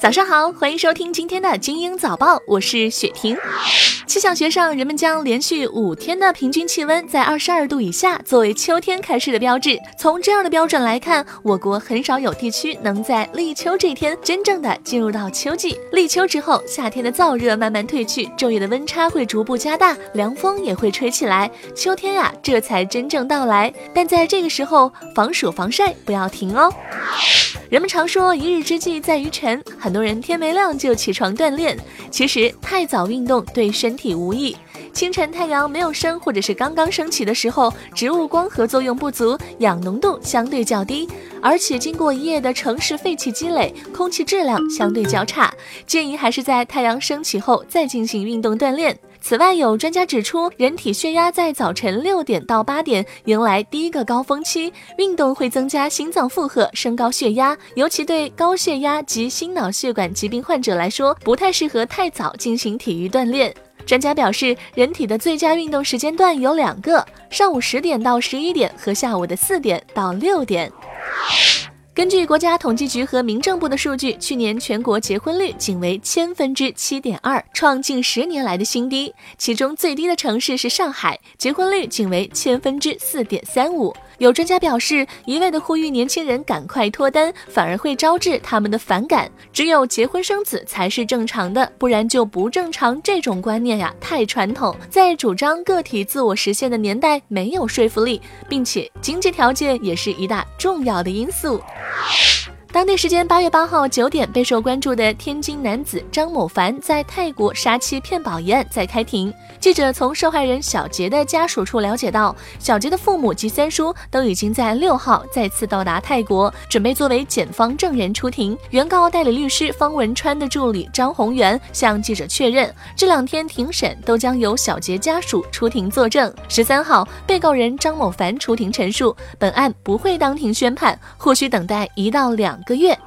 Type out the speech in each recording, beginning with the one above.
早上好，欢迎收听今天的精英早报，我是雪婷。气象学上，人们将连续五天的平均气温在二十二度以下作为秋天开始的标志。从这样的标准来看，我国很少有地区能在立秋这天真正的进入到秋季。立秋之后，夏天的燥热慢慢退去，昼夜的温差会逐步加大，凉风也会吹起来，秋天呀，这才真正到来。但在这个时候，防暑防晒不要停哦。人们常说一日之计在于晨，很很多人天没亮就起床锻炼。其实太早运动对身体无益。清晨太阳没有升或者是刚刚升起的时候，植物光合作用不足，氧浓度相对较低，而且经过一夜的城市废气积累，空气质量相对较差。建议还是在太阳升起后再进行运动锻炼。此外，有专家指出，人体血压在早晨六点到八点迎来第一个高峰期，运动会增加心脏负荷，升高血压，尤其对高血压及心脑血管疾病患者来说，不太适合太早进行体育锻炼。专家表示，人体的最佳运动时间段有两个：上午十点到十一点和下午的四点到六点。根据国家统计局和民政部的数据，去年全国结婚率仅为千分之七点二，创近十年来的新低。其中最低的城市是上海，结婚率仅为千分之四点三五。有专家表示，一味的呼吁年轻人赶快脱单，反而会招致他们的反感。只有结婚生子才是正常的，不然就不正常。这种观念呀，太传统，在主张个体自我实现的年代没有说服力，并且经济条件也是一大重要的因素。当地时间八月八号九点，备受关注的天津男子张某凡在泰国杀妻骗保一案在开庭。记者从受害人小杰的家属处了解到，小杰的父母及三叔都已经在六号再次到达泰国，准备作为检方证人出庭。原告代理律师方文川的助理张宏元向记者确认，这两天庭审都将由小杰家属出庭作证。十三号，被告人张某凡出庭陈述，本案不会当庭宣判，或需等待一到两。个月。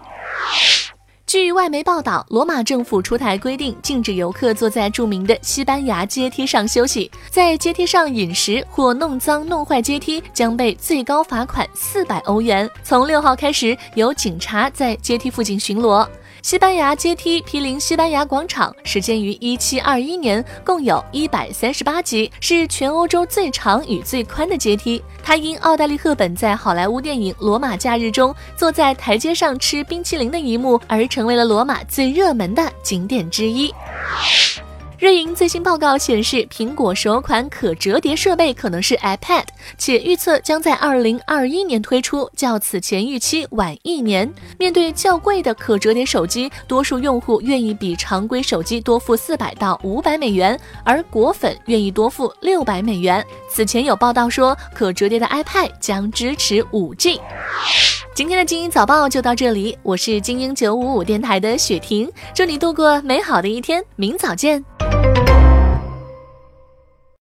据外媒报道，罗马政府出台规定，禁止游客坐在著名的西班牙阶梯上休息，在阶梯上饮食或弄脏弄坏阶梯，将被最高罚款四百欧元。从六号开始，有警察在阶梯附近巡逻。西班牙阶梯毗邻西班牙广场，始建于一七二一年，共有一百三十八级，是全欧洲最长与最宽的阶梯。它因奥黛丽·赫本在好莱坞电影《罗马假日》中坐在台阶上吃冰淇淋的一幕，而成为了罗马最热门的景点之一。瑞银最新报告显示，苹果首款可折叠设备可能是 iPad，且预测将在二零二一年推出，较此前预期晚一年。面对较贵的可折叠手机，多数用户愿意比常规手机多付四百到五百美元，而果粉愿意多付六百美元。此前有报道说，可折叠的 iPad 将支持五 G。今天的精英早报就到这里，我是精英九五五电台的雪婷，祝你度过美好的一天，明早见。